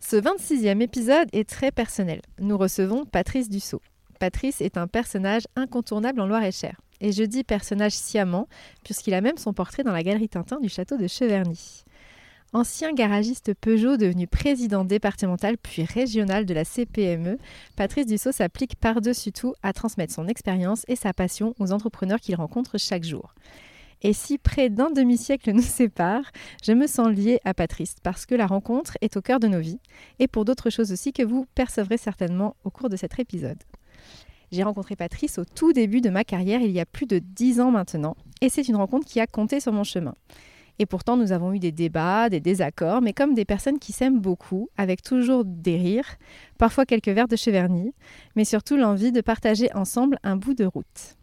Ce 26e épisode est très personnel. Nous recevons Patrice Dussault. Patrice est un personnage incontournable en Loire-et-Cher. Et je dis personnage sciemment, puisqu'il a même son portrait dans la galerie Tintin du château de Cheverny. Ancien garagiste Peugeot devenu président départemental puis régional de la CPME, Patrice Dussault s'applique par-dessus tout à transmettre son expérience et sa passion aux entrepreneurs qu'il rencontre chaque jour. Et si près d'un demi-siècle nous sépare, je me sens liée à Patrice parce que la rencontre est au cœur de nos vies et pour d'autres choses aussi que vous percevrez certainement au cours de cet épisode. J'ai rencontré Patrice au tout début de ma carrière il y a plus de dix ans maintenant et c'est une rencontre qui a compté sur mon chemin. Et pourtant, nous avons eu des débats, des désaccords, mais comme des personnes qui s'aiment beaucoup, avec toujours des rires, parfois quelques verres de cheverny, mais surtout l'envie de partager ensemble un bout de route.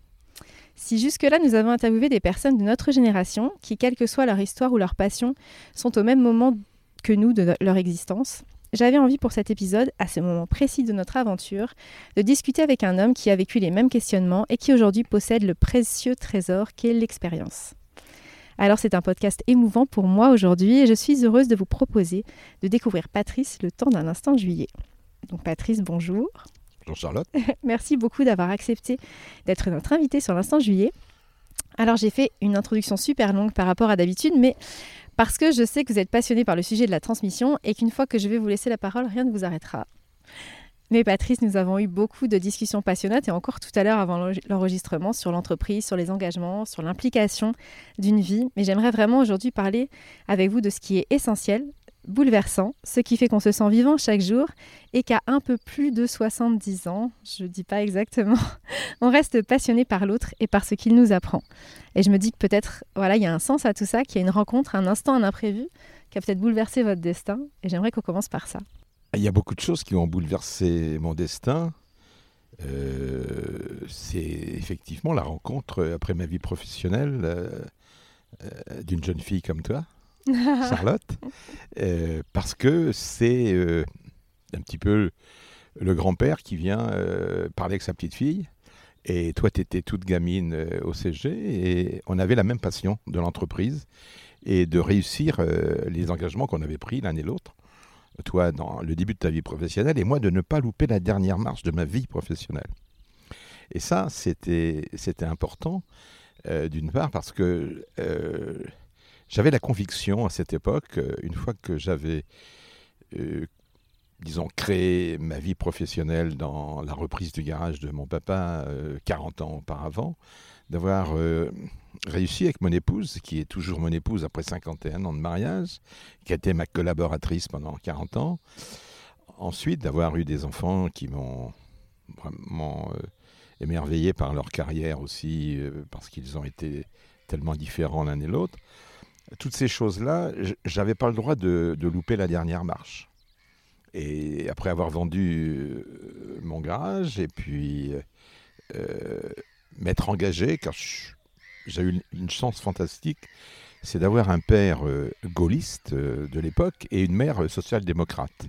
Si jusque-là nous avons interviewé des personnes de notre génération qui, quelle que soit leur histoire ou leur passion, sont au même moment que nous de leur existence, j'avais envie pour cet épisode, à ce moment précis de notre aventure, de discuter avec un homme qui a vécu les mêmes questionnements et qui aujourd'hui possède le précieux trésor qu'est l'expérience. Alors c'est un podcast émouvant pour moi aujourd'hui et je suis heureuse de vous proposer de découvrir Patrice le temps d'un instant juillet. Donc Patrice, bonjour. Bonjour Charlotte. Merci beaucoup d'avoir accepté d'être notre invité sur l'instant juillet. Alors j'ai fait une introduction super longue par rapport à d'habitude, mais parce que je sais que vous êtes passionné par le sujet de la transmission et qu'une fois que je vais vous laisser la parole, rien ne vous arrêtera. Mais Patrice, nous avons eu beaucoup de discussions passionnantes et encore tout à l'heure avant l'enregistrement sur l'entreprise, sur les engagements, sur l'implication d'une vie. Mais j'aimerais vraiment aujourd'hui parler avec vous de ce qui est essentiel, bouleversant, ce qui fait qu'on se sent vivant chaque jour et qu'à un peu plus de 70 ans, je ne dis pas exactement, on reste passionné par l'autre et par ce qu'il nous apprend. Et je me dis que peut-être, voilà, il y a un sens à tout ça, qu'il y a une rencontre, un instant, un imprévu, qui a peut-être bouleversé votre destin. Et j'aimerais qu'on commence par ça. Il y a beaucoup de choses qui ont bouleversé mon destin. Euh, c'est effectivement la rencontre après ma vie professionnelle euh, euh, d'une jeune fille comme toi. Charlotte, euh, parce que c'est euh, un petit peu le grand-père qui vient euh, parler avec sa petite fille. Et toi, tu étais toute gamine au CG et on avait la même passion de l'entreprise et de réussir les engagements qu'on avait pris l'un et l'autre. Toi, dans le début de ta vie professionnelle et moi, de ne pas louper la dernière marche de ma vie professionnelle. Et ça, c'était important, d'une part, parce que j'avais la conviction à cette époque, euh, une fois que j'avais, euh, disons, créé ma vie professionnelle dans la reprise du garage de mon papa 40 euh, ans auparavant, d'avoir réussi avec mon épouse, qui est toujours mon épouse après 51 ans de mariage, qui a été ma collaboratrice pendant 40 ans. Ensuite, d'avoir eu des enfants qui m'ont vraiment émerveillé par leur carrière aussi, parce qu'ils ont été tellement différents l'un et l'autre toutes ces choses-là, j'avais pas le droit de, louper la dernière marche. Et après avoir vendu euh, mon garage et puis euh, m'être engagé, car j'ai eu une, chance fantastique, c'est d'avoir un père euh, gaulliste de l'époque et une mère social-démocrate.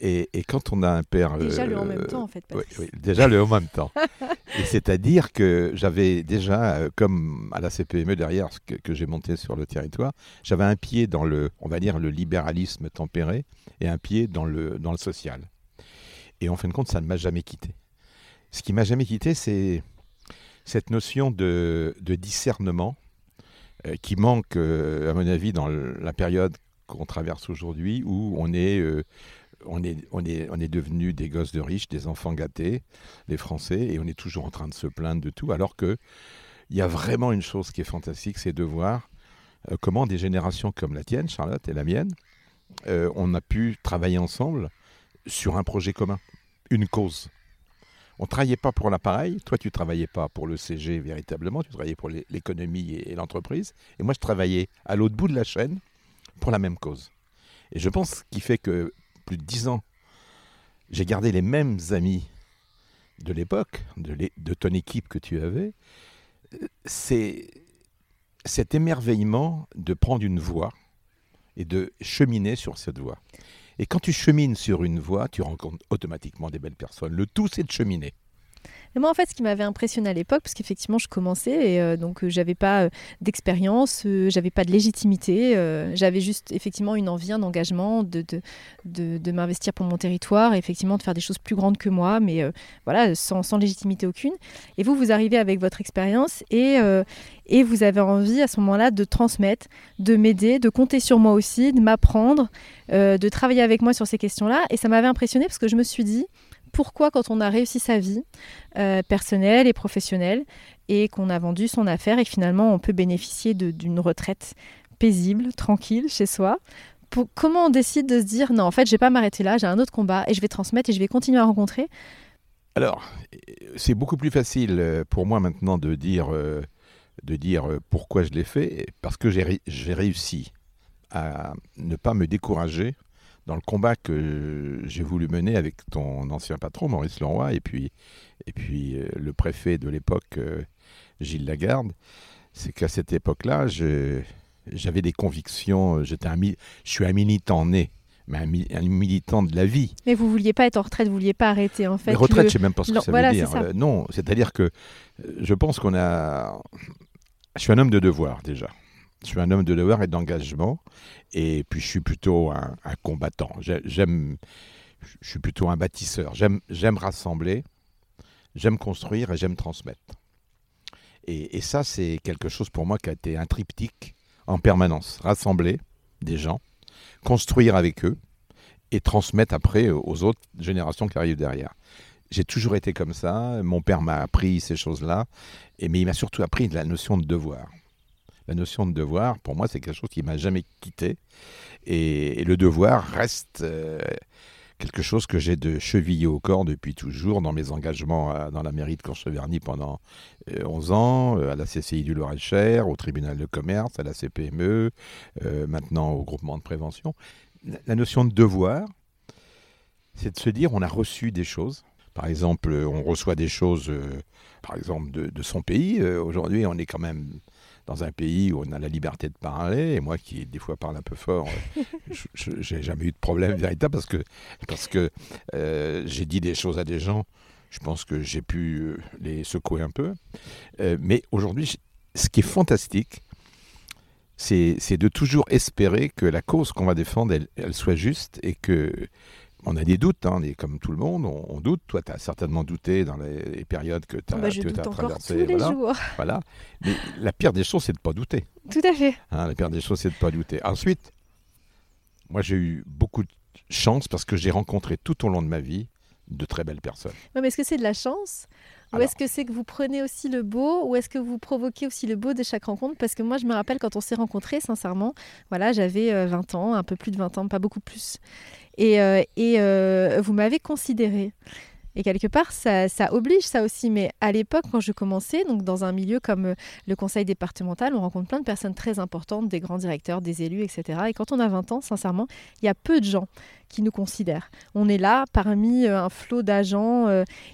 Et, quand on a un père... Déjà le en même temps, en fait. Oui, déjà le en même temps. et c'est-à-dire que j'avais déjà, euh, comme à la CPME derrière, que, que j'ai monté sur le territoire, j'avais un pied dans le, on va dire, le libéralisme tempéré et un pied dans le, dans le social. Et en fin de compte, ça ne m'a jamais quitté. Ce qui m'a jamais quitté, c'est cette notion de, de discernement euh, qui manque, euh, à mon avis, dans la période qu'on traverse aujourd'hui, où on est on est, on est, on est devenus des gosses de riches, des enfants gâtés, les Français, et on est toujours en train de se plaindre de tout, alors que il y a vraiment une chose qui est fantastique, c'est de voir euh, comment des générations comme la tienne, Charlotte, et la mienne, euh, on a pu travailler ensemble sur un projet commun, une cause. On ne travaillait pas pour l'appareil. Toi, tu ne travaillais pas pour le CG véritablement. Tu travaillais pour l'économie et, l'entreprise. Et moi, je travaillais à l'autre bout de la chaîne pour la même cause. Et je pense qu'il fait que plus de dix ans, j'ai gardé les mêmes amis de l'époque, de, de, ton équipe que tu avais. C'est cet émerveillement de prendre une voie et de cheminer sur cette voie. Et quand tu chemines sur une voie, tu rencontres automatiquement des belles personnes. Le tout, c'est de cheminer. Et moi, en fait, ce qui m'avait impressionné à l'époque, parce qu'effectivement, je commençais et euh, donc euh, j'avais pas euh, d'expérience, j'avais pas de légitimité, j'avais juste effectivement une envie, un engagement de, de, de, m'investir pour mon territoire, et effectivement de faire des choses plus grandes que moi, mais voilà, sans, sans, légitimité aucune. Et vous, vous arrivez avec votre expérience et, et vous avez envie à ce moment-là de transmettre, de m'aider, de compter sur moi aussi, de m'apprendre, de travailler avec moi sur ces questions-là. Et ça m'avait impressionné parce que je me suis dit, pourquoi quand on a réussi sa vie euh, personnelle et professionnelle et qu'on a vendu son affaire et finalement on peut bénéficier d'une retraite paisible, tranquille chez soi. comment on décide de se dire non en fait je vais pas m'arrêter là, j'ai un autre combat et je vais transmettre et je vais continuer à rencontrer? Alors c'est beaucoup plus facile euh, pour moi maintenant de dire, euh, de dire pourquoi je l'ai fait parce que j'ai réussi à ne pas me décourager dans le combat que j'ai voulu mener avec ton ancien patron, Maurice Leroy, et puis, et puis euh, le préfet de l'époque, euh, Gilles Lagarde, c'est qu'à cette époque-là, j'avais des convictions, euh, j'étais un, je suis un militant né, mais un, militant de la vie. Mais vous vouliez pas être en retraite, vous vouliez pas arrêter en fait. Mais retraite, je sais même pas ce que ça veut dire. non, c'est-à-dire que je pense qu'on a. Je suis un homme de devoir déjà. Je suis un homme de devoir et d'engagement. Et puis, je suis plutôt un, combattant. J'aime, je suis plutôt un bâtisseur. J'aime rassembler, j'aime construire et j'aime transmettre. Et, ça, c'est quelque chose pour moi qui a été un triptyque en permanence. Rassembler des gens, construire avec eux et transmettre après aux autres générations qui arrivent derrière. J'ai toujours été comme ça. Mon père m'a appris ces choses-là, mais il m'a surtout appris la notion de devoir la notion de devoir, pour moi, c'est quelque chose qui m'a jamais quitté. Et, le devoir reste euh, quelque chose que j'ai de chevillé au corps depuis toujours dans mes engagements dans la mairie de Courcheverny pendant 11 euh, ans, euh, à la CCI du Loir-et-Cher, au tribunal de commerce, à la CPME, maintenant au groupement de prévention. La, notion de devoir, c'est de se dire on a reçu des choses. Par exemple, on reçoit des choses, par exemple, de, de son pays. Aujourd'hui, on est quand même dans un pays où on a la liberté de parler, et moi qui des fois parle un peu fort, euh, je n'ai jamais eu de problème véritable parce que, parce que euh, j'ai dit des choses à des gens, je pense que j'ai pu euh, les secouer un peu. mais aujourd'hui, ce qui est fantastique, c'est de toujours espérer que la cause qu'on va défendre, elle, elle soit juste et que on a des doutes, hein, comme tout le monde, on, doute. Toi, tu as certainement douté dans les, périodes que tu as, bah, je doute traversées. Tous les jours. voilà. Mais la pire des choses, c'est de ne pas douter. Tout à fait. Hein, la pire des choses, c'est de ne pas douter. Ensuite, moi, j'ai eu beaucoup de chance parce que j'ai rencontré tout au long de ma vie de très belles personnes. mais est-ce que c'est de la chance? Ou est-ce que c'est que vous prenez aussi le beau? Ou est-ce que vous provoquez aussi le beau de chaque rencontre? Parce que moi, je me rappelle quand on s'est rencontrés, sincèrement, voilà, j'avais 20 euh, ans, un peu plus de 20 ans, pas beaucoup plus. Et, euh, euh, vous m'avez considéré. Et quelque part, ça, ça, oblige ça aussi. Mais à l'époque, quand je commençais, donc dans un milieu comme euh, le conseil départemental, on rencontre plein de personnes très importantes, des grands directeurs, des élus, etc. Et quand on a 20 ans, sincèrement, il y a peu de gens qui nous considèrent. On est là parmi un flot d'agents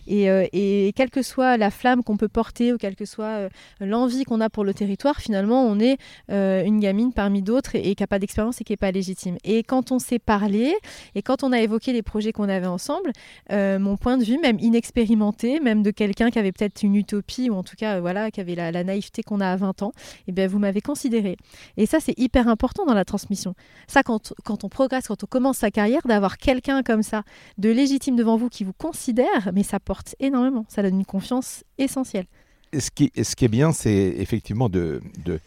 et, et, quelle que soit la flamme qu'on peut porter ou quelle que soit l'envie qu'on a pour le territoire, finalement, on est une gamine parmi d'autres et, qui n'a pas d'expérience et qui n'est pas légitime. Et quand on s'est parlé et quand on a évoqué les projets qu'on avait ensemble, mon point de même inexpérimenté, même de quelqu'un qui avait peut-être une utopie, ou en tout cas, euh, voilà, qui avait la, naïveté qu'on a à 20 ans, et eh bien vous m'avez considéré. Et ça, c'est hyper important dans la transmission. Ça, quand, quand on progresse, quand on commence sa carrière, d'avoir quelqu'un comme ça, de légitime devant vous, qui vous considère, mais ça porte énormément. Ça donne une confiance essentielle. ce qui, est bien, c'est effectivement de, de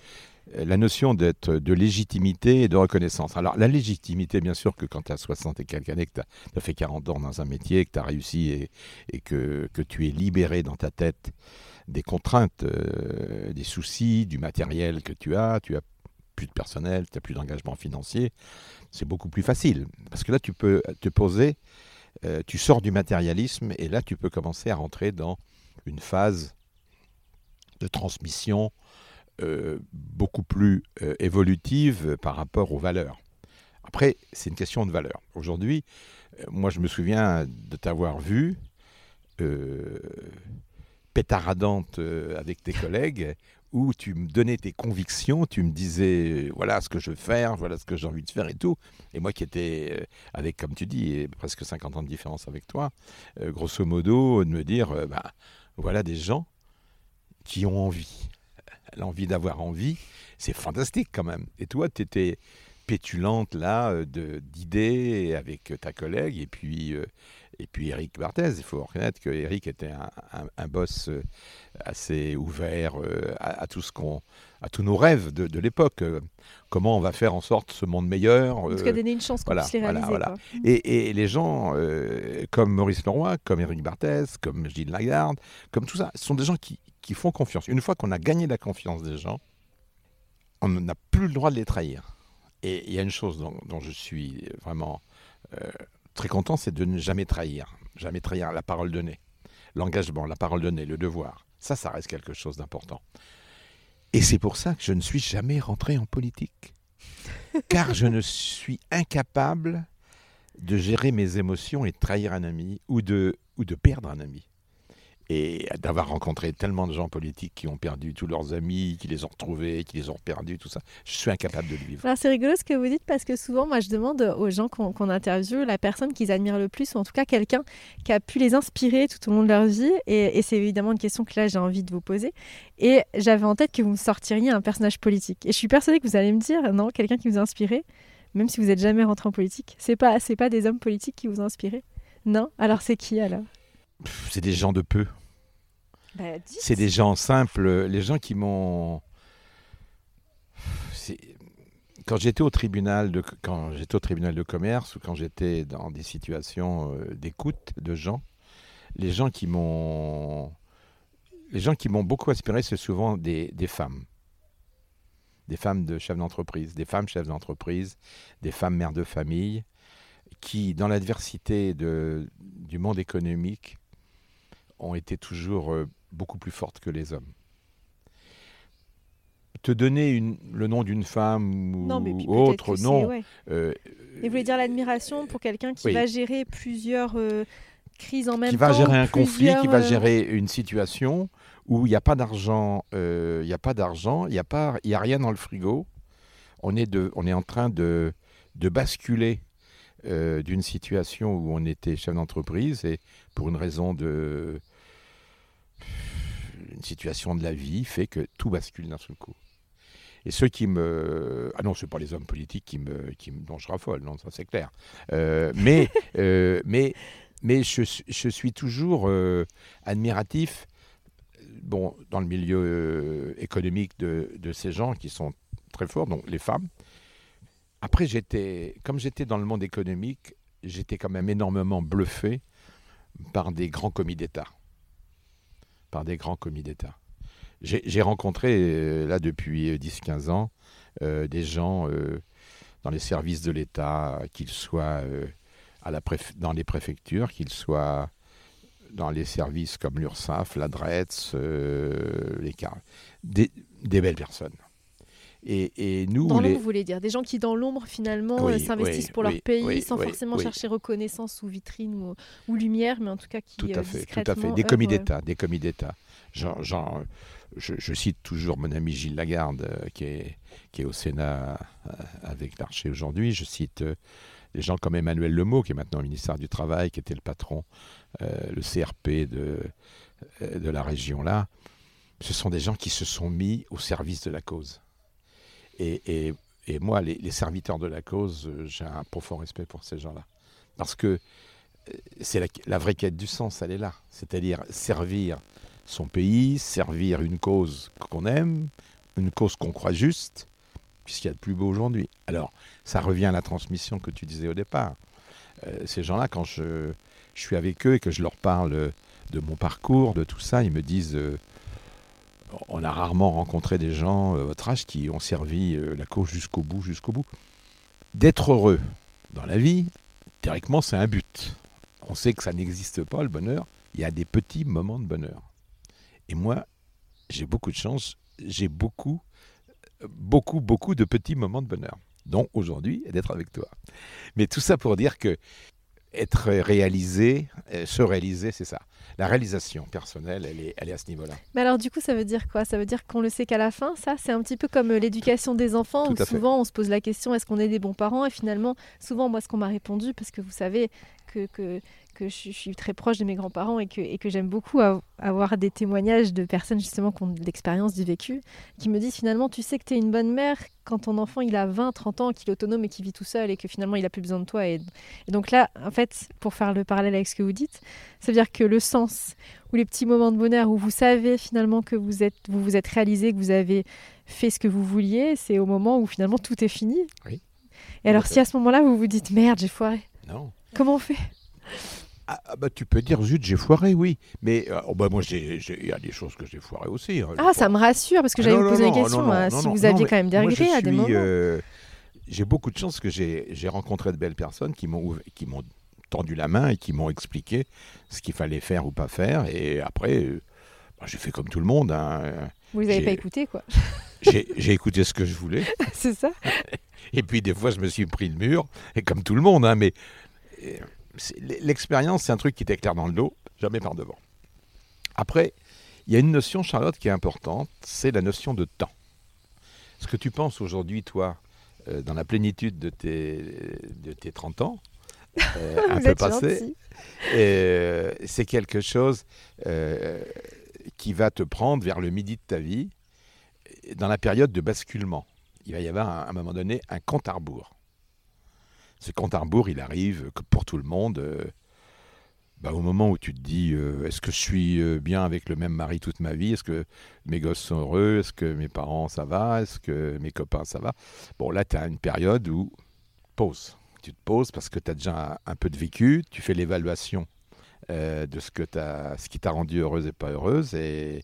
la notion d'être de légitimité et de reconnaissance. Alors la légitimité, bien sûr, que quand tu as 60 et quelques années, que tu as, fait 40 ans dans un métier, que tu as réussi et, que, tu es libéré dans ta tête des contraintes, euh, des soucis, du matériel que tu as, tu as plus de personnel, tu n'as plus d'engagement financier, c'est beaucoup plus facile. Parce que là, tu peux te poser euh, tu sors du matérialisme et là tu peux commencer à rentrer dans une phase de transmission euh, beaucoup plus euh, évolutive par rapport aux valeurs. Après, c'est une question de valeur. Aujourd'hui, moi je me souviens de t'avoir vu pétaradante avec tes collègues où tu me donnais tes convictions, tu me disais voilà ce que je veux faire, voilà ce que j'ai envie de faire et tout. Et moi qui étais euh, avec, comme tu dis, presque 50 ans de différence avec toi, euh, grosso modo, de me dire euh, bah, voilà des gens qui ont envie. L'envie d'avoir envie, c'est fantastique quand même. Et toi, tu étais pétulante là d'idées avec ta collègue et puis et puis Eric Barthez, il faut reconnaître que Eric était un, boss euh, assez ouvert euh, à, tout ce qu'on, à tous nos rêves de, l'époque. Euh, comment on va faire en sorte ce monde meilleur En tout cas, donner une chance qu'on puisse les réaliser. Voilà, Et, les gens comme Maurice Leroy, comme Eric Barthez, comme Gilles Lagarde, comme tout ça, ce sont des gens qui, qui font confiance. Une fois qu'on a gagné la confiance des gens, on n'a plus le droit de les trahir. Et il y a une chose dont, dont je suis vraiment très content, c'est de ne jamais trahir. Jamais trahir la parole donnée. L'engagement, la parole donnée, le devoir. Ça, ça reste quelque chose d'important. Et c'est pour ça que je ne suis jamais rentré en politique. Car je ne suis incapable de gérer mes émotions et de trahir un ami ou de, ou de perdre un ami et d'avoir rencontré tellement de gens politiques qui ont perdu tous leurs amis, qui les ont retrouvés, qui les ont perdus, tout ça, je suis incapable de le vivre. Alors c'est rigolo ce que vous dites parce que souvent, moi je demande aux gens qu'on interviewe la personne qu'ils admirent le plus, ou en tout cas quelqu'un qui a pu les inspirer tout au long de leur vie. Et, c'est évidemment une question que là j'ai envie de vous poser. Et j'avais en tête que vous me sortiriez un personnage politique. Et je suis persuadée que vous allez me dire, non, quelqu'un qui vous a inspiré, même si vous n'êtes jamais rentré en politique, c'est pas, pas des hommes politiques qui vous inspiré Non? Alors c'est qui alors? C'est des gens de peu. Bah, c'est des gens simples, les gens qui m'ont. Quand j'étais au tribunal de quand j'étais au tribunal de commerce ou quand j'étais dans des situations euh, d'écoute de gens, les gens qui m'ont les gens qui m'ont beaucoup inspiré, c'est souvent des, des, femmes. Des femmes de chefs d'entreprise, des femmes chefs d'entreprise, des femmes mères de famille, qui, dans l'adversité du monde économique, ont été toujours euh, beaucoup plus forte que les hommes. Te donner une, le nom d'une femme ou autre, non. Euh, Et vous voulez dire l'admiration pour quelqu'un qui va gérer plusieurs euh, crises en même temps Qui va gérer un conflit, qui va euh, gérer une situation où il n'y a pas d'argent, il n'y a pas d'argent, il n'y a, pas, y a rien dans le frigo. On est, de, on est en train de, de basculer d'une situation où on était chef d'entreprise et pour une raison de une situation de la vie fait que tout bascule d'un seul coup. Et ceux qui me... Ah non, ce pas les hommes politiques qui me, qui me... dont je raffole, non, ça c'est clair. Euh, mais, euh, mais, mais je, je suis toujours euh, admiratif bon, dans le milieu économique de, de, ces gens qui sont très forts, donc les femmes. Après, j'étais, comme j'étais dans le monde économique, j'étais quand même énormément bluffé par des grands commis d'État par des grands commis d'État. J'ai rencontré, euh, là, depuis 10-15 euh, ans, euh, des gens dans les services de l'État, qu'ils soient à la dans les préfectures, qu'ils soient dans les services comme l'URSSAF, l'ADRETS, les des, des belles personnes. Et, nous, dans l'ombre, vous voulez dire des gens qui dans l'ombre finalement s'investissent pour leur pays sans forcément chercher reconnaissance ou vitrine ou, lumière, mais en tout cas qui tout à fait, tout à fait. Des commis d'État, des commis d'État. Genre, je, cite toujours mon ami Gilles Lagarde euh, qui est qui est au Sénat euh, avec l'Archer aujourd'hui. Je cite euh, des gens comme Emmanuel Lemot qui est maintenant ministère du Travail, qui était le patron, le CRP de de la région là. Ce sont des gens qui se sont mis au service de la cause et, moi, les, serviteurs de la cause, euh, j'ai un profond respect pour ces gens-là. Parce que euh, c'est la, vraie quête du sens, elle est là. C'est-à-dire servir son pays, servir une cause qu'on aime, une cause qu'on croit juste, puisqu'il y a de plus beau aujourd'hui. Alors, ça revient à la transmission que tu disais au départ. Euh, ces gens-là, quand je, suis avec eux et que je leur parle de mon parcours, de tout ça, ils me disent on a rarement rencontré des gens, euh, votre âge, qui ont servi euh, la cause jusqu'au bout, jusqu'au bout. D'être heureux dans la vie, théoriquement, c'est un but. on sait que ça n'existe pas, le bonheur. Il y a des petits moments de bonheur. Et moi, j'ai beaucoup de chance. J'ai beaucoup, beaucoup, beaucoup de petits moments de bonheur. Dont aujourd'hui, d'être avec toi. Mais tout ça pour dire que être réalisé, euh, se réaliser, c'est ça. La réalisation personnelle, elle est, elle est à ce niveau-là. Mais alors, du coup, ça veut dire quoi? Ça veut dire qu'on le sait qu'à la fin, ça, c'est un petit peu comme euh, l'éducation des enfants, Tout où fait. souvent on se pose la question est-ce qu'on est des bons parents? Et finalement, souvent, moi, ce qu'on m'a répondu, parce que vous savez que, que, que je, suis très proche de mes grands-parents et que, et que j'aime beaucoup av- avoir des témoignages de personnes justement qui ont de l'expérience du vécu, qui me disent finalement, tu sais que tu es une bonne mère quand ton enfant il a 20, 30 ans, qu'il est autonome et qu'il vit tout seul et que finalement il a plus besoin de toi. Et, et donc là, en fait, pour faire le parallèle avec ce que vous dites, ça veut dire que le sens ou les petits moments de bonheur où vous savez finalement que vous êtes, vous vous êtes réalisé, que vous avez fait ce que vous vouliez, c'est au moment où finalement tout est fini. Oui. Et alors si à ce moment-là vous vous dites merde, j'ai foiré, Non. Comment on fait? Ah, ah, bah, tu peux dire, zut, j'ai foiré, oui. Mais euh, oh, bah, moi, il y a des choses que j'ai foiré aussi. hein. Ah, ça me rassure parce que Ah, j'allais vous poser la question. non, non, hein, si non, vous aviez quand même des regrets à des suis, moments. euh, j'ai beaucoup de chance que j'ai rencontré de belles personnes qui m'ont ouv- qui m'ont tendu la main et qui m'ont expliqué ce qu'il fallait faire ou pas faire. Et après, euh, bah, j'ai fait comme tout le monde. hein. Vous les avez j'ai- pas écouté quoi. J'ai écouté ce que je voulais. c'est ça Et puis des fois, je me suis pris le mur, et comme tout le monde, hein, mais l'expérience, c'est un truc qui t'éclaire dans le dos, jamais par devant. Après, il y a une notion, Charlotte, qui est importante, c'est la notion de temps. Ce que tu penses aujourd'hui, toi, euh, dans la plénitude de tes, de tes 30 ans, euh, un peu passé, euh, c'est quelque chose qui va te prendre vers le midi de ta vie, dans la période de basculement. Il va y avoir à un moment donné un compte à rebours. Ce compte à rebours, il arrive que pour tout le monde euh, bah, au moment où tu te dis euh, est-ce que je suis euh, bien avec le même mari toute ma vie? Est-ce que mes gosses sont heureux? Est-ce que mes parents ça va? Est-ce que mes copains ça va? Bon, là, tu as une période où pause. Tu te poses parce que tu as déjà un, un peu de vécu, tu fais l'évaluation de ce, que ce qui t'a rendu heureuse et pas heureuse. Et,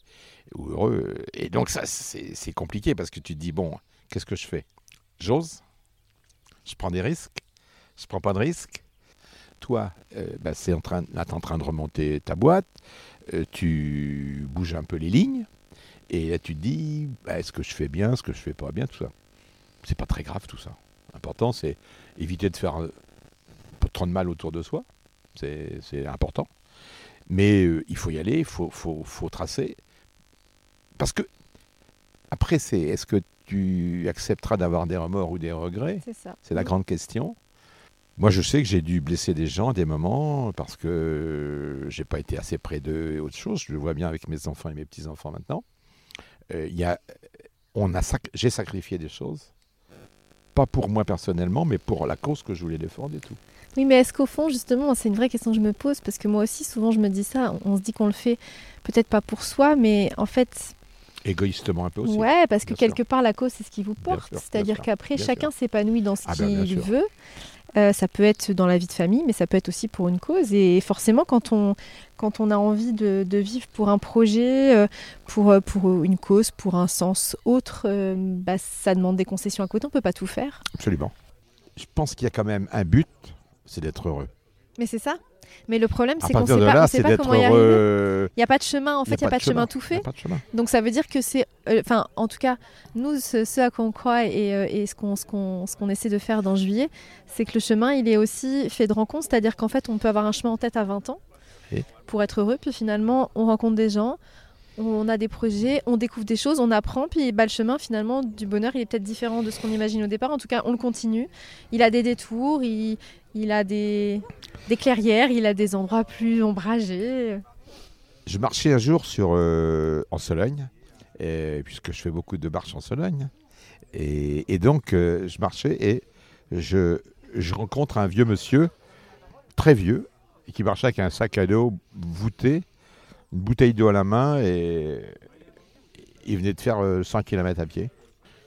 heureux. et donc, ça, c'est c'est compliqué parce que tu te dis bon, qu'est-ce que je fais? J'ose? Je prends des risques? Je prends pas de risques Toi, euh, bah, c'est en train, là, tu en train de remonter ta boîte, euh, tu bouges un peu les lignes, et là, tu te dis bah, est-ce que je fais bien, est-ce que je fais pas bien, tout ça. C'est pas très grave, tout ça. L'important, c'est éviter de faire trop de mal autour de soi. C'est c'est important. Mais euh, il faut y aller, il faut, faut, faut tracer. Parce que, après, c'est est-ce que tu accepteras d'avoir des remords ou des regrets? C'est ça. C'est la grande question. Moi, je sais que j'ai dû blesser des gens à des moments parce que j'ai pas été assez près d'eux et autre chose. Je le vois bien avec mes enfants et mes petits-enfants maintenant. Euh, y a, on a sac- j'ai sacrifié des choses. Pas pour moi personnellement, mais pour la cause que je voulais défendre et tout. Oui, mais est-ce qu'au fond, justement, c'est une vraie question que je me pose, parce que moi aussi, souvent, je me dis ça, on, on se dit qu'on le fait peut-être pas pour soi, mais en fait, Égoïstement un peu aussi. ouais, parce que bien sûr. quelque part, la cause, c'est ce qui vous porte. C'est-à-dire qu'après, chacun s'épanouit dans ce Ah ben, qu'il veut. Euh, ça peut être dans la vie de famille, mais ça peut être aussi pour une cause. Et forcément, quand on, quand on a envie de, de vivre pour un projet, euh, pour, euh, pour une cause, pour un sens autre, euh, bah, ça demande des concessions à côté. On peut pas tout faire. Absolument. Je pense qu'il y a quand même un but, c'est d'être heureux. Mais c'est ça. Mais le problème, c'est qu'on partir sait pas, on sait pas comment y arriver. Il n'y a pas de chemin, en fait, il n'y a, pas de chemin, tout fait. Donc ça veut dire que c'est, euh, enfin, en tout cas, nous, ce, ce à quoi on croit et, euh, et ce qu'on essaie de faire dans Juillet, c'est que le chemin, il est aussi fait de rencontres, c'est-à-dire qu'en fait, on peut avoir un chemin en tête à 20 ans Et pour être heureux, puis finalement, on rencontre des gens, on a des projets, on découvre des choses, on apprend, puis bah, le chemin, finalement, du bonheur, il est peut-être différent de ce qu'on imagine au départ. En tout cas, on le continue. Il a des détours, il, a des, clairières, il a des endroits plus ombragés. Je marchais un jour sur, euh, en Sologne, puisque je fais beaucoup de marches en Sologne. Et, donc, euh, je marchais et je, je rencontre un vieux monsieur, très vieux, qui marchait avec un sac à dos voûté, une bouteille d'eau à la main, et il venait de faire euh, 100 km à pied.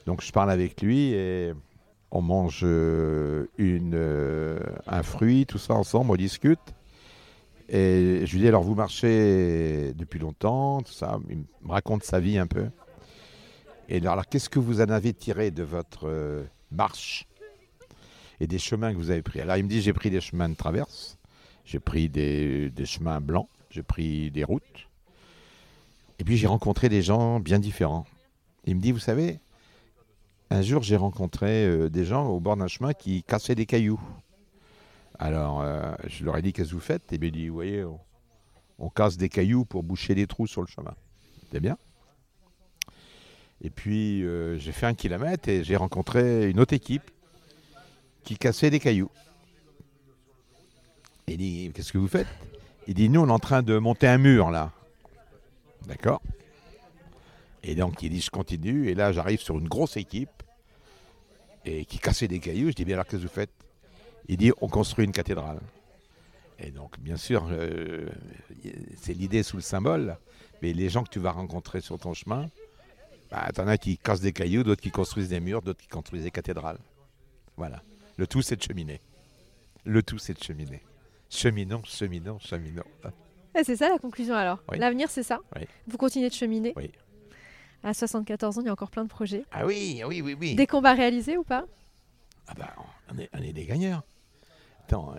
Donc, je parle avec lui et on mange euh, euh, un fruit, tout ça ensemble, on discute. Et je lui dis, alors vous marchez depuis longtemps, tout ça, il me raconte sa vie un peu. Et alors, qu'est-ce que vous en avez tiré de votre euh, marche et des chemins que vous avez pris? Alors il me dit, j'ai pris des chemins de traverse. J'ai pris des chemins blancs, j'ai pris des routes. Et puis j'ai rencontré des gens bien différents. Il me dit, vous savez, un jour j'ai rencontré euh, des gens au bord d'un chemin qui cassaient des cailloux. Alors euh, je leur ai dit, qu'est-ce que vous faites? Et bien il dit, vous voyez, on, casse des cailloux pour boucher des trous sur le chemin. C'est bien. Et puis euh, j'ai fait un kilomètre et j'ai rencontré une autre équipe qui cassait des cailloux. Il dit, qu'est-ce que vous faites? Il dit, nous on est en train de monter un mur là. D'accord Et donc il dit, je continue et là j'arrive sur une grosse équipe et qui cassait des cailloux. Je dis, bien alors qu'est-ce que vous faites? Il dit, on construit une cathédrale. Et donc, bien sûr, euh, c'est l'idée sous le symbole, mais les gens que tu vas rencontrer sur ton chemin, bah, t'en as qui cassent des cailloux, d'autres qui construisent des murs, d'autres qui construisent des cathédrales. Voilà. Le tout, c'est de cheminer. Le tout, c'est de cheminer. Cheminons, cheminons, cheminons. Ah, c'est ça la conclusion alors Oui. L'avenir, c'est ça Oui. Vous continuez de cheminer Oui. À 74 ans, il y a encore plein de projets. Ah oui, oui, oui, oui. Des combats réalisés ou pas? Ah bah, on est, on est des gagnants. Attends,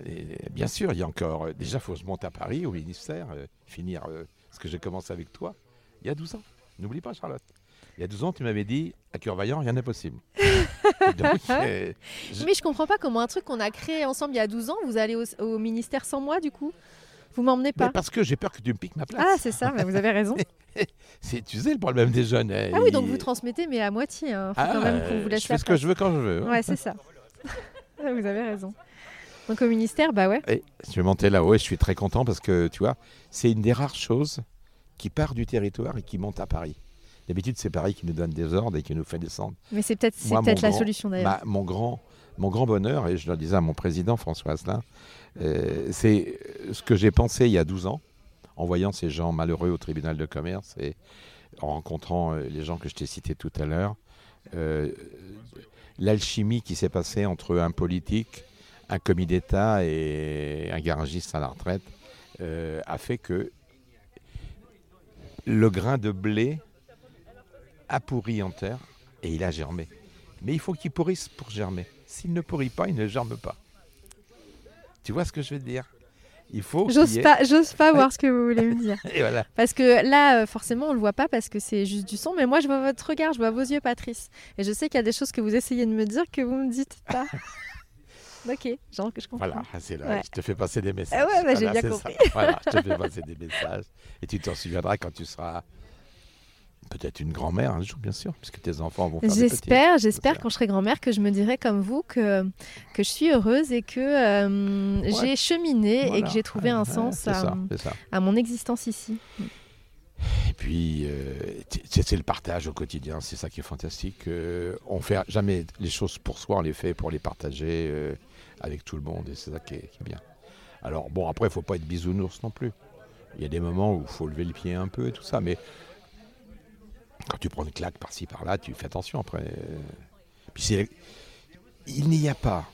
bien sûr, il y a encore. euh, Déjà, il faut se monter à Paris, au ministère, euh, finir euh, ce que j'ai commencé avec toi il y a 12 ans. N'oublie pas, Charlotte. Il y a 12 ans, tu m'avais dit à cœur vaillant, rien n'est possible. Donc, euh, Je- Mais je comprends pas comment un truc qu'on a créé ensemble il y a 12 ans, vous allez au, au ministère sans moi du coup? Vous m'emmenez mais pas parce que j'ai peur que tu me piques ma place. Ah, c'est ça, mais vous avez raison. c'est, tu sais, le problème des jeunes. Ah oui, donc ils- vous transmettez, mais à moitié. Hein. Faut Ah, quand même qu'on vous laisse je fais la ce que je veux quand je veux. hein. Ouais, c'est ça. Ah, vous avez raison. Donc au ministère, bah ouais. Et je vais monter là-haut et je suis très content parce que, tu vois, c'est une des rares choses qui part du territoire et qui monte à Paris. D'habitude, c'est Paris qui nous donne des ordres et qui nous fait descendre. Mais c'est peut-être mon la solution d'ailleurs. Mon, grand, mon grand bonheur, et je le disais à mon président François Asselin, euh, c'est ce que j'ai pensé il y a 12 ans, en voyant ces gens malheureux au tribunal de commerce et en rencontrant euh, les gens que je t'ai cités tout à l'heure. euh, L'alchimie qui s'est passée entre un politique, un commis d'État et un garagiste à la retraite euh, a fait que le grain de blé a pourri en terre et il a germé. Mais il faut qu'il pourrisse pour germer. S'il ne pourrit pas, il ne germe pas. Tu vois ce que je veux te dire? Il faut J'ose ait- pas, j'ose pas voir ce que vous voulez me dire. Et voilà. Parce que là, euh, forcément, on le voit pas parce que c'est juste du son. Mais moi, je vois votre regard, je vois vos yeux, Patrice. Et je sais qu'il y a des choses que vous essayez de me dire que vous me dites pas. ok, genre que je comprends. Voilà, c'est là. Ouais. Je te fais passer des messages. Ah ouais, bah, j'ai bien compris. Voilà, je te fais passer des messages. Et tu t'en souviendras quand tu seras peut-être une grand-mère un jour, bien sûr, puisque tes enfants vont faire. J'espère, j'espère quand je serai grand-mère que je me dirai comme vous que, que je suis heureuse et que euh, j'ai cheminé et que j'ai trouvé un Ouais, sens à, ça, à mon existence ici. Et puis, euh, c'est le partage au quotidien, c'est ça qui est fantastique. Euh, on fait jamais les choses pour soi, on les fait pour les partager avec tout le monde, et c'est ça qui est, qui est bien. Alors, bon, après, il faut pas être bisounours non plus. Il y a des moments où il faut lever le pied un peu et tout ça, mais quand tu prends une claque par-ci, par-là, tu fais attention après. Puis c'est- il n'y a pas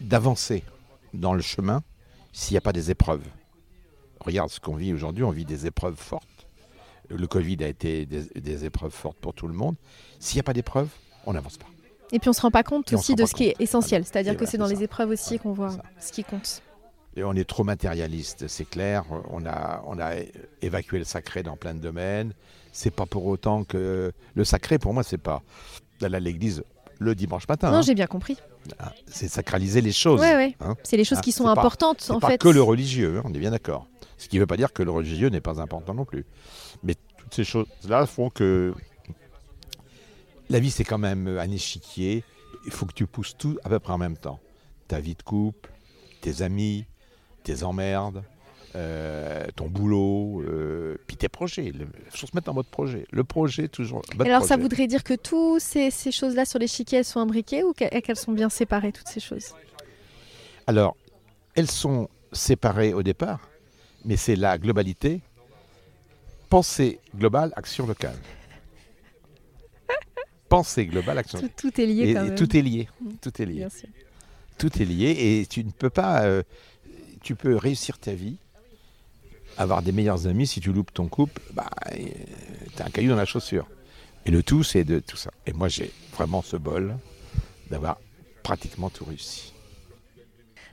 d'avancée dans le chemin s'il n'y a pas des épreuves. Regarde ce qu'on vit aujourd'hui, on vit des épreuves fortes. Le Covid a été des, des épreuves fortes pour tout le monde. S'il n'y a pas d'épreuves, on n'avance pas. Et puis on se rend pas compte Et aussi de ce qui est essentiel. C'est-à-dire que voilà, c'est dans les épreuves aussi qu'on voit ça. ce qui compte. Et on est trop matérialiste, c'est clair. On a, on a évacué le sacré dans plein de domaines. C'est pas pour autant que le sacré, pour moi, c'est pas d'aller à l'église le dimanche matin. Non, hein. j'ai bien compris. Ah, C'est sacraliser les choses. Ouais, ouais. hein. C'est les choses Ah, qui sont c'est pas- importantes en pas fait. que le religieux, hein, on est bien d'accord. Ce qui ne veut pas dire que le religieux n'est pas important non plus. Mais toutes ces choses-là font que la vie, c'est quand même un échiquier. Il faut que tu pousses tout à peu près en même temps. Ta vie de couple, tes amis, tes emmerdes, euh, ton boulot, euh, puis tes projets. Il faut se mettre en mode projet. Le projet, toujours. mode Alors ça voudrait dire que toutes ces, ces choses-là sur l'échiquier, elles sont imbriquées ou qu'elles sont bien séparées, toutes ces choses? Alors, elles sont séparées au départ, mais c'est la globalité. Pensée globale, action locale. Pensée globale, action locale. tout est lié Et, quand même. tout est lié. Tout est lié. Bien sûr. Tout est lié et tu ne peux pas. euh, tu peux réussir ta vie, avoir des meilleurs amis. Si tu loupes ton couple, bah, tu as un caillou dans la chaussure. Et le tout, c'est de tout ça. Et moi, j'ai vraiment ce bol d'avoir pratiquement tout réussi.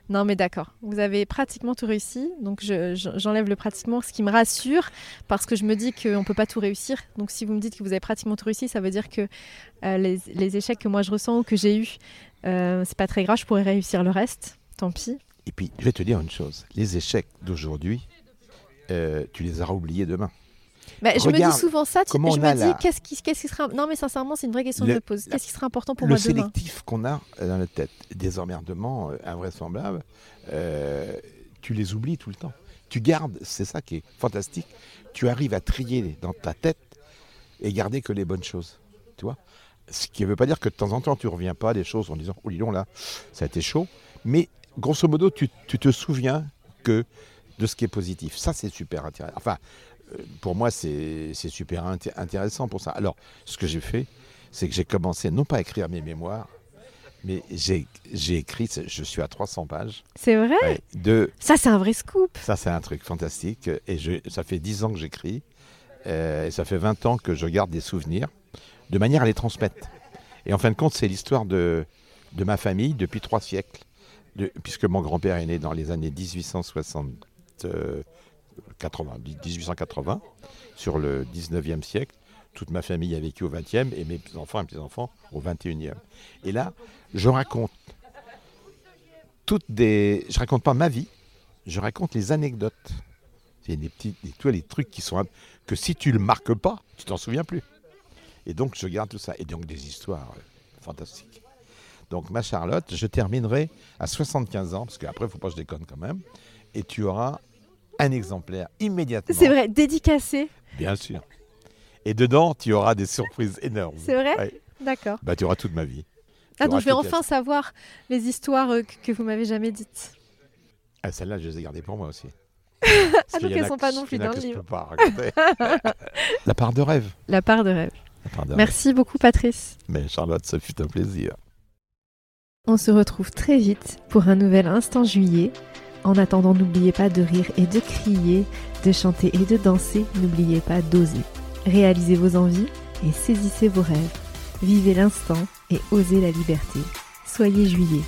Non, mais d'accord. Vous avez pratiquement tout réussi. Donc, je- je- j'enlève le pratiquement, ce qui me rassure, parce que je me dis qu'on ne peut pas tout réussir. Donc, si vous me dites que vous avez pratiquement tout réussi, ça veut dire que euh, les, les échecs que moi je ressens ou que j'ai eus, euh, c'est pas très grave. Je pourrais réussir le reste. Tant pis. Et puis, je vais te dire une chose. Les échecs d'aujourd'hui, euh, tu les auras oubliés demain. Bah, je me dis souvent ça. tu- je me dis, qu'est-ce qui, qu'est-ce qui sera. Non, mais sincèrement, c'est une vraie question Le- que je pose. Qu'est-ce qui sera important pour le moi demain? sélectif qu'on a dans la tête, des emmerdements euh, invraisemblables, euh, tu les oublies tout le temps. Tu gardes, c'est ça qui est fantastique, tu arrives à trier dans ta tête et garder que les bonnes choses. Tu vois Ce qui ne veut pas dire que de temps en temps, tu ne reviens pas à des choses en disant, oh dis donc là, ça a été chaud. Mais grosso modo, tu, tu te souviens que de ce qui est positif. Ça, c'est super intéressant. Enfin, euh, pour moi, c'est super inté- intéressant pour ça. Alors, ce que j'ai fait, c'est que j'ai commencé non pas à écrire mes mémoires, mais j'ai écrit, je suis à 300 pages, C'est vrai? Ouais, de, Ça, c'est un vrai scoop. ça c'est un truc fantastique, et je, ça fait 10 ans que j'écris, euh, et ça fait 20 ans que je garde des souvenirs, de manière à les transmettre. Et en fin de compte, c'est l'histoire de, de ma famille depuis trois siècles, puisque mon grand-père est né dans les années 1860, euh, 80, 1880, sur le 19e siècle. Toute ma famille a vécu au 20e et mes enfants et petits-enfants au 21e. Et là, je raconte toutes des. Je raconte pas ma vie, je raconte les anecdotes. C'est des petits, des, tu les trucs qui sont que si tu le marques pas, tu t'en souviens plus. Et donc je garde tout ça et donc des histoires euh, fantastiques. Donc ma Charlotte, je terminerai à 75 ans parce qu'après il faut pas que je déconne quand même. Et tu auras un exemplaire immédiatement. C'est vrai, dédicacé. Bien sûr. Et dedans, tu auras des surprises énormes. C'est vrai Ouais. D'accord. Bah, tu auras toute ma vie. Ah, donc je vais enfin savoir les histoires euh, que, que vous m'avez jamais dites. Ah, celles-là, je les ai gardées pour moi aussi. Ah, donc elles sont pas non plus dans le Je livre. peux pas. La part de rêve. La part de rêve. La part de rêve. Merci beaucoup, Patrice. Mais Charlotte, ça fut un plaisir. On se retrouve très vite pour un nouvel Instant Juillet. En attendant, n'oubliez pas de rire et de crier, de chanter et de danser. N'oubliez pas d'oser. Réalisez vos envies et saisissez vos rêves. Vivez l'instant et osez la liberté. Soyez juillet.